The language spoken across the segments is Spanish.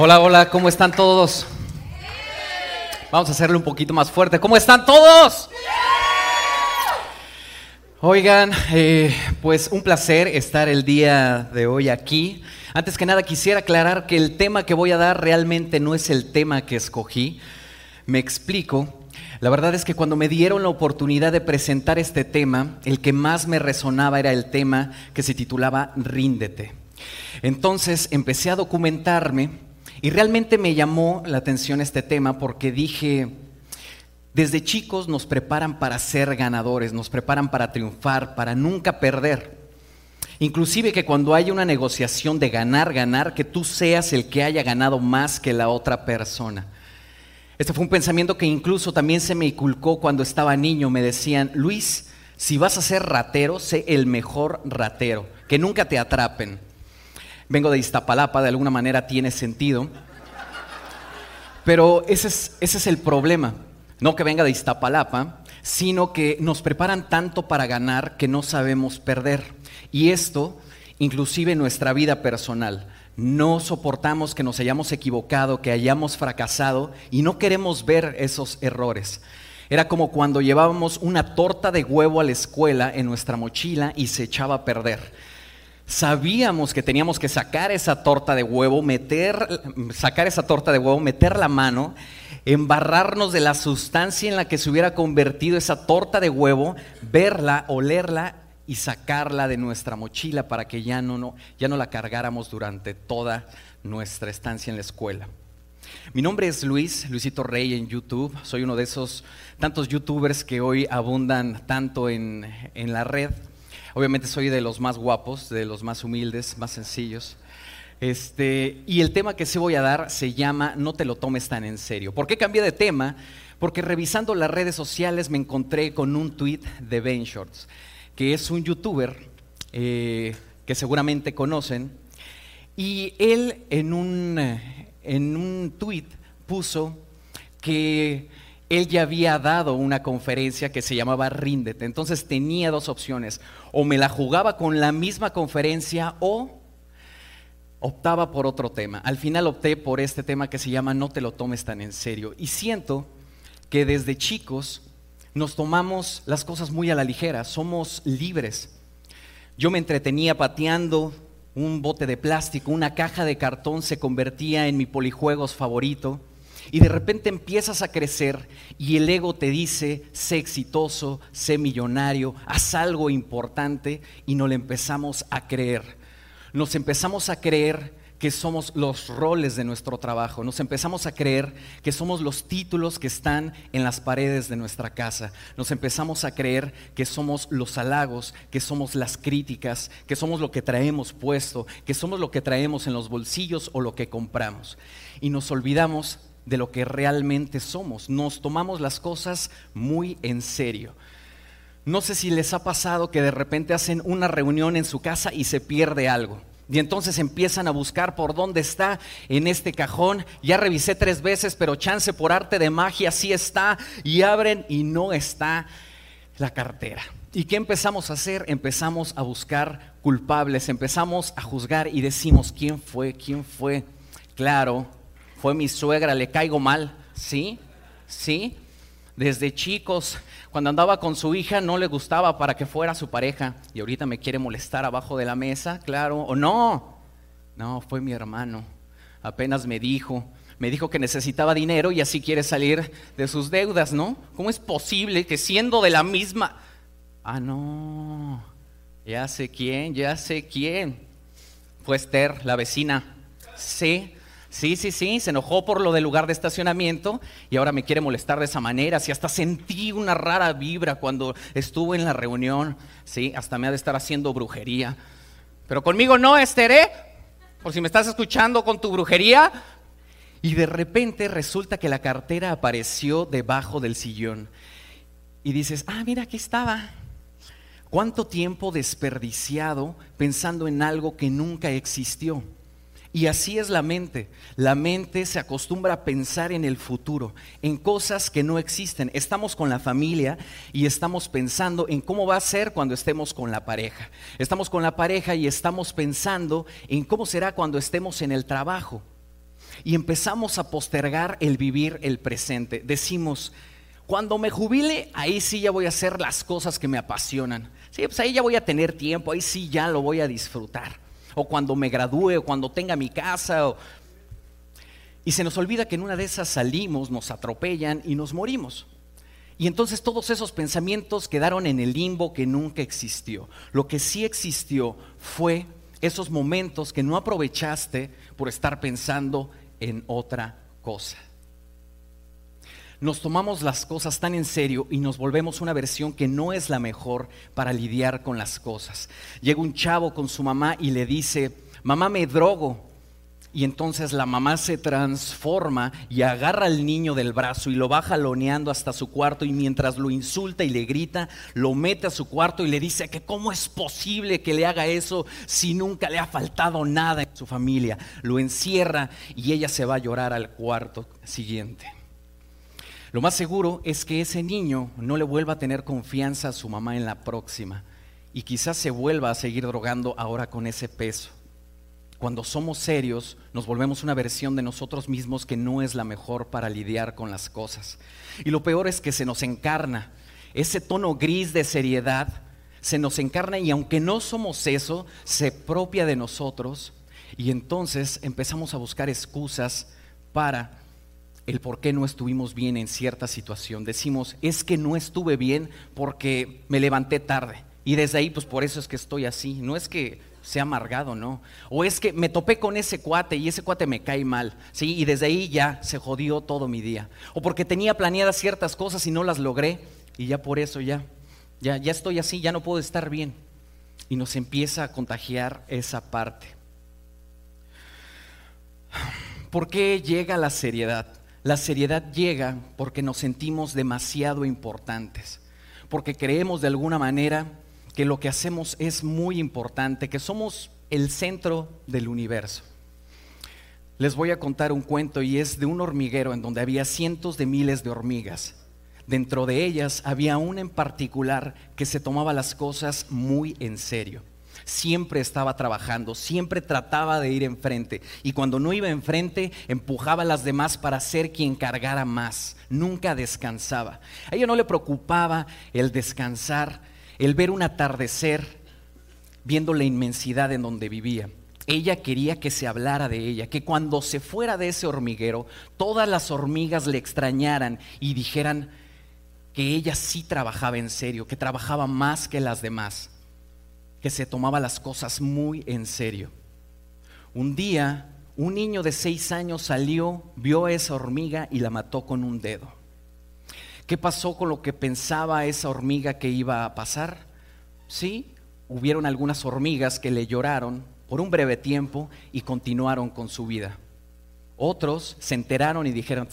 Hola, hola, ¿cómo están todos? Vamos a hacerle un poquito más fuerte. ¿Cómo están todos? Oigan, eh, pues un placer estar el día de hoy aquí. Antes que nada quisiera aclarar que el tema que voy a dar realmente no es el tema que escogí. Me explico. La verdad es que cuando me dieron la oportunidad de presentar este tema, el que más me resonaba era el tema que se titulaba Ríndete. Entonces empecé a documentarme y realmente me llamó la atención este tema porque dije, desde chicos nos preparan para ser ganadores, nos preparan para triunfar, para nunca perder. Inclusive que cuando haya una negociación de ganar, ganar, que tú seas el que haya ganado más que la otra persona. Este fue un pensamiento que incluso también se me inculcó cuando estaba niño. Me decían, Luis, si vas a ser ratero, sé el mejor ratero, que nunca te atrapen. Vengo de Iztapalapa, de alguna manera tiene sentido. Pero ese es, ese es el problema. No que venga de Iztapalapa, sino que nos preparan tanto para ganar que no sabemos perder. Y esto, inclusive en nuestra vida personal. No soportamos que nos hayamos equivocado, que hayamos fracasado y no queremos ver esos errores. Era como cuando llevábamos una torta de huevo a la escuela en nuestra mochila y se echaba a perder. Sabíamos que teníamos que sacar esa torta de huevo, meter, sacar esa torta de huevo, meter la mano, embarrarnos de la sustancia en la que se hubiera convertido esa torta de huevo, verla, olerla y sacarla de nuestra mochila para que ya no, ya no la cargáramos durante toda nuestra estancia en la escuela. Mi nombre es Luis, Luisito Rey en YouTube. Soy uno de esos tantos youtubers que hoy abundan tanto en, en la red. Obviamente soy de los más guapos, de los más humildes, más sencillos. Este, y el tema que sí voy a dar se llama No te lo tomes tan en serio. ¿Por qué cambié de tema? Porque revisando las redes sociales me encontré con un tweet de Ben Shorts, que es un youtuber eh, que seguramente conocen. Y él en un, en un tweet puso que él ya había dado una conferencia que se llamaba Ríndete. Entonces tenía dos opciones. O me la jugaba con la misma conferencia o optaba por otro tema. Al final opté por este tema que se llama No te lo tomes tan en serio. Y siento que desde chicos nos tomamos las cosas muy a la ligera. Somos libres. Yo me entretenía pateando un bote de plástico, una caja de cartón se convertía en mi polijuegos favorito. Y de repente empiezas a crecer y el ego te dice, sé exitoso, sé millonario, haz algo importante y no le empezamos a creer. Nos empezamos a creer que somos los roles de nuestro trabajo, nos empezamos a creer que somos los títulos que están en las paredes de nuestra casa, nos empezamos a creer que somos los halagos, que somos las críticas, que somos lo que traemos puesto, que somos lo que traemos en los bolsillos o lo que compramos. Y nos olvidamos de lo que realmente somos. Nos tomamos las cosas muy en serio. No sé si les ha pasado que de repente hacen una reunión en su casa y se pierde algo. Y entonces empiezan a buscar por dónde está en este cajón. Ya revisé tres veces, pero chance por arte de magia sí está. Y abren y no está la cartera. ¿Y qué empezamos a hacer? Empezamos a buscar culpables, empezamos a juzgar y decimos, ¿quién fue? ¿quién fue? Claro, fue mi suegra, le caigo mal, ¿sí? ¿Sí? Desde chicos, cuando andaba con su hija no le gustaba para que fuera su pareja y ahorita me quiere molestar abajo de la mesa, claro, o no. No, fue mi hermano. Apenas me dijo, me dijo que necesitaba dinero y así quiere salir de sus deudas, ¿no? ¿Cómo es posible que siendo de la misma... Ah, no, ya sé quién, ya sé quién. Fue Esther, la vecina. Sí, Sí, sí, sí, se enojó por lo del lugar de estacionamiento y ahora me quiere molestar de esa manera. Si hasta sentí una rara vibra cuando estuve en la reunión, sí, hasta me ha de estar haciendo brujería. Pero conmigo no, Esther, ¿eh? Por si me estás escuchando con tu brujería. Y de repente resulta que la cartera apareció debajo del sillón. Y dices, ah, mira, aquí estaba. ¿Cuánto tiempo desperdiciado pensando en algo que nunca existió? Y así es la mente. La mente se acostumbra a pensar en el futuro, en cosas que no existen. Estamos con la familia y estamos pensando en cómo va a ser cuando estemos con la pareja. Estamos con la pareja y estamos pensando en cómo será cuando estemos en el trabajo. y empezamos a postergar el vivir el presente. Decimos, cuando me jubile, ahí sí ya voy a hacer las cosas que me apasionan. Sí, pues ahí ya voy a tener tiempo, ahí sí ya lo voy a disfrutar. O cuando me gradúe, o cuando tenga mi casa. Y se nos olvida que en una de esas salimos, nos atropellan y nos morimos. Y entonces todos esos pensamientos quedaron en el limbo que nunca existió. Lo que sí existió fue esos momentos que no aprovechaste por estar pensando en otra cosa nos tomamos las cosas tan en serio y nos volvemos una versión que no es la mejor para lidiar con las cosas. Llega un chavo con su mamá y le dice, mamá me drogo. Y entonces la mamá se transforma y agarra al niño del brazo y lo va jaloneando hasta su cuarto y mientras lo insulta y le grita, lo mete a su cuarto y le dice que cómo es posible que le haga eso si nunca le ha faltado nada en su familia. Lo encierra y ella se va a llorar al cuarto siguiente. Lo más seguro es que ese niño no le vuelva a tener confianza a su mamá en la próxima y quizás se vuelva a seguir drogando ahora con ese peso. Cuando somos serios, nos volvemos una versión de nosotros mismos que no es la mejor para lidiar con las cosas. Y lo peor es que se nos encarna. Ese tono gris de seriedad se nos encarna y aunque no somos eso, se propia de nosotros y entonces empezamos a buscar excusas para el por qué no estuvimos bien en cierta situación. Decimos, es que no estuve bien porque me levanté tarde. Y desde ahí, pues por eso es que estoy así. No es que sea amargado, no. O es que me topé con ese cuate y ese cuate me cae mal. ¿sí? Y desde ahí ya se jodió todo mi día. O porque tenía planeadas ciertas cosas y no las logré. Y ya por eso ya, ya, ya estoy así, ya no puedo estar bien. Y nos empieza a contagiar esa parte. ¿Por qué llega la seriedad? La seriedad llega porque nos sentimos demasiado importantes, porque creemos de alguna manera que lo que hacemos es muy importante, que somos el centro del universo. Les voy a contar un cuento y es de un hormiguero en donde había cientos de miles de hormigas. Dentro de ellas había una en particular que se tomaba las cosas muy en serio siempre estaba trabajando, siempre trataba de ir enfrente. Y cuando no iba enfrente, empujaba a las demás para ser quien cargara más. Nunca descansaba. A ella no le preocupaba el descansar, el ver un atardecer, viendo la inmensidad en donde vivía. Ella quería que se hablara de ella, que cuando se fuera de ese hormiguero, todas las hormigas le extrañaran y dijeran que ella sí trabajaba en serio, que trabajaba más que las demás que se tomaba las cosas muy en serio. Un día, un niño de seis años salió, vio a esa hormiga y la mató con un dedo. ¿Qué pasó con lo que pensaba esa hormiga que iba a pasar? Sí, hubieron algunas hormigas que le lloraron por un breve tiempo y continuaron con su vida. Otros se enteraron y dijeron,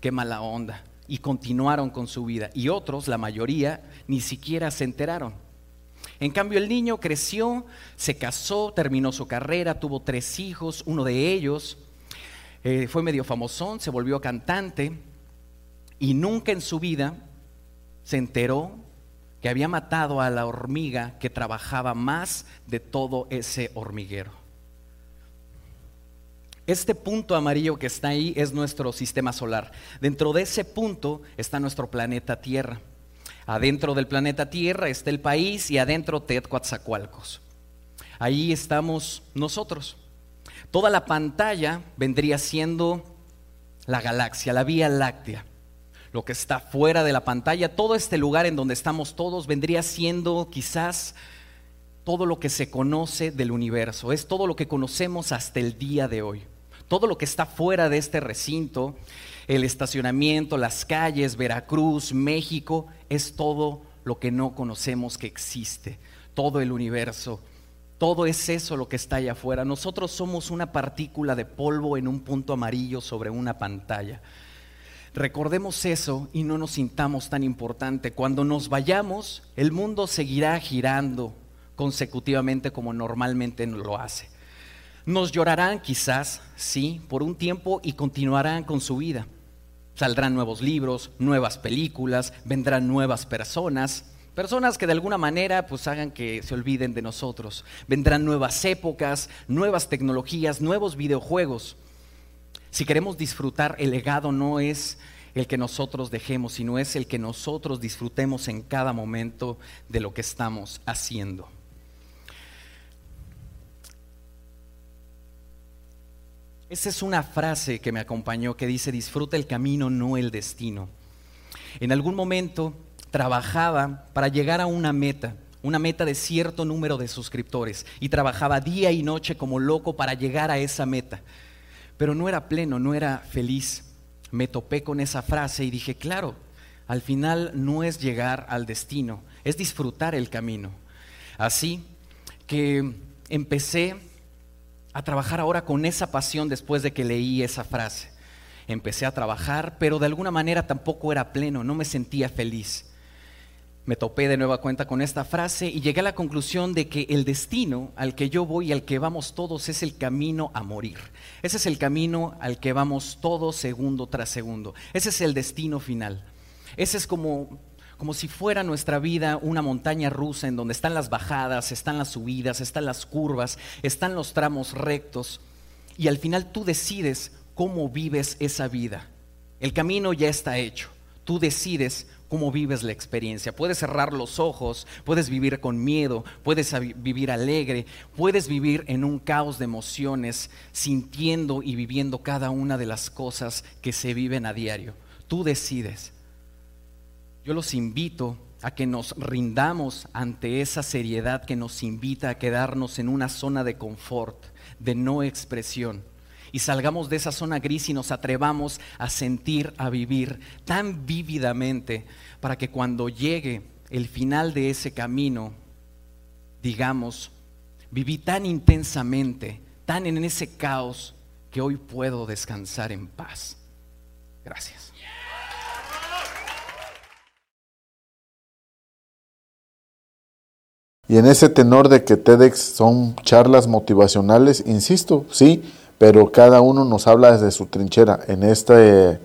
qué mala onda, y continuaron con su vida. Y otros, la mayoría, ni siquiera se enteraron. En cambio, el niño creció, se casó, terminó su carrera, tuvo tres hijos, uno de ellos eh, fue medio famosón, se volvió cantante y nunca en su vida se enteró que había matado a la hormiga que trabajaba más de todo ese hormiguero. Este punto amarillo que está ahí es nuestro sistema solar. Dentro de ese punto está nuestro planeta Tierra. Adentro del planeta Tierra está el país y adentro Tetcoatzacoalcos. Ahí estamos nosotros. Toda la pantalla vendría siendo la galaxia, la Vía Láctea. Lo que está fuera de la pantalla, todo este lugar en donde estamos todos, vendría siendo quizás todo lo que se conoce del universo. Es todo lo que conocemos hasta el día de hoy. Todo lo que está fuera de este recinto el estacionamiento, las calles, Veracruz, México, es todo lo que no conocemos que existe, todo el universo. Todo es eso lo que está allá afuera. Nosotros somos una partícula de polvo en un punto amarillo sobre una pantalla. Recordemos eso y no nos sintamos tan importante. Cuando nos vayamos, el mundo seguirá girando consecutivamente como normalmente lo hace. Nos llorarán quizás, sí, por un tiempo y continuarán con su vida. Saldrán nuevos libros, nuevas películas, vendrán nuevas personas, personas que de alguna manera pues hagan que se olviden de nosotros. Vendrán nuevas épocas, nuevas tecnologías, nuevos videojuegos. Si queremos disfrutar, el legado no es el que nosotros dejemos, sino es el que nosotros disfrutemos en cada momento de lo que estamos haciendo. Esa es una frase que me acompañó que dice, disfruta el camino, no el destino. En algún momento trabajaba para llegar a una meta, una meta de cierto número de suscriptores, y trabajaba día y noche como loco para llegar a esa meta. Pero no era pleno, no era feliz. Me topé con esa frase y dije, claro, al final no es llegar al destino, es disfrutar el camino. Así que empecé a trabajar ahora con esa pasión después de que leí esa frase. Empecé a trabajar, pero de alguna manera tampoco era pleno, no me sentía feliz. Me topé de nueva cuenta con esta frase y llegué a la conclusión de que el destino al que yo voy y al que vamos todos es el camino a morir. Ese es el camino al que vamos todos segundo tras segundo. Ese es el destino final. Ese es como como si fuera nuestra vida una montaña rusa en donde están las bajadas, están las subidas, están las curvas, están los tramos rectos y al final tú decides cómo vives esa vida. El camino ya está hecho, tú decides cómo vives la experiencia. Puedes cerrar los ojos, puedes vivir con miedo, puedes vivir alegre, puedes vivir en un caos de emociones, sintiendo y viviendo cada una de las cosas que se viven a diario. Tú decides yo los invito a que nos rindamos ante esa seriedad que nos invita a quedarnos en una zona de confort, de no expresión, y salgamos de esa zona gris y nos atrevamos a sentir, a vivir tan vívidamente para que cuando llegue el final de ese camino, digamos, viví tan intensamente, tan en ese caos, que hoy puedo descansar en paz. Gracias. Y en ese tenor de que TEDx son charlas motivacionales, insisto, sí, pero cada uno nos habla desde su trinchera. En este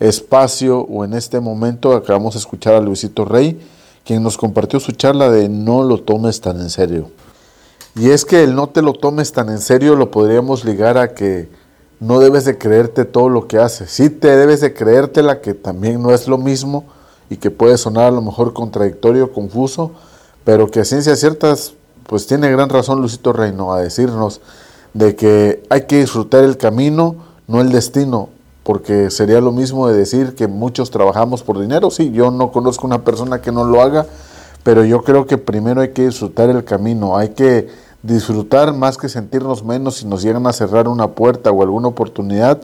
espacio o en este momento acabamos de escuchar a Luisito Rey, quien nos compartió su charla de no lo tomes tan en serio. Y es que el no te lo tomes tan en serio lo podríamos ligar a que no debes de creerte todo lo que haces. Sí te debes de creértela, que también no es lo mismo y que puede sonar a lo mejor contradictorio, confuso, pero que a ciencias ciertas, pues tiene gran razón Lucito Reino a decirnos de que hay que disfrutar el camino, no el destino, porque sería lo mismo de decir que muchos trabajamos por dinero. Sí, yo no conozco una persona que no lo haga, pero yo creo que primero hay que disfrutar el camino, hay que disfrutar más que sentirnos menos. Si nos llegan a cerrar una puerta o alguna oportunidad,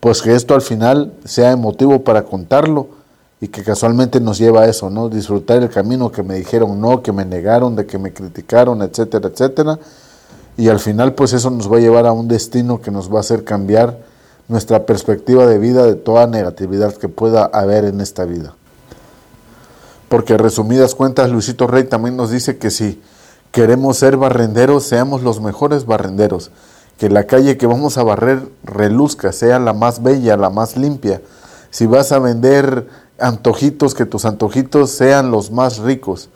pues que esto al final sea emotivo para contarlo y que casualmente nos lleva a eso, ¿no? Disfrutar el camino que me dijeron no, que me negaron, de que me criticaron, etcétera, etcétera. Y al final pues eso nos va a llevar a un destino que nos va a hacer cambiar nuestra perspectiva de vida de toda negatividad que pueda haber en esta vida. Porque resumidas cuentas, Luisito Rey también nos dice que si queremos ser barrenderos, seamos los mejores barrenderos. Que la calle que vamos a barrer reluzca, sea la más bella, la más limpia. Si vas a vender antojitos, que tus antojitos sean los más ricos.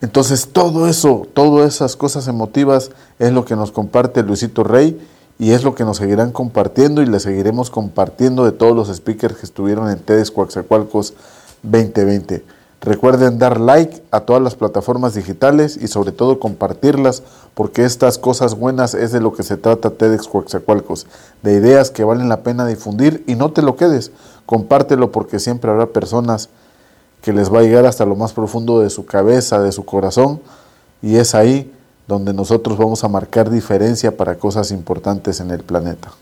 Entonces todo eso, todas esas cosas emotivas es lo que nos comparte Luisito Rey y es lo que nos seguirán compartiendo y le seguiremos compartiendo de todos los speakers que estuvieron en TEDx Coaxacualcos 2020. Recuerden dar like a todas las plataformas digitales y sobre todo compartirlas porque estas cosas buenas es de lo que se trata TEDx Coaxacualcos, de ideas que valen la pena difundir y no te lo quedes, compártelo porque siempre habrá personas que les va a llegar hasta lo más profundo de su cabeza, de su corazón y es ahí donde nosotros vamos a marcar diferencia para cosas importantes en el planeta.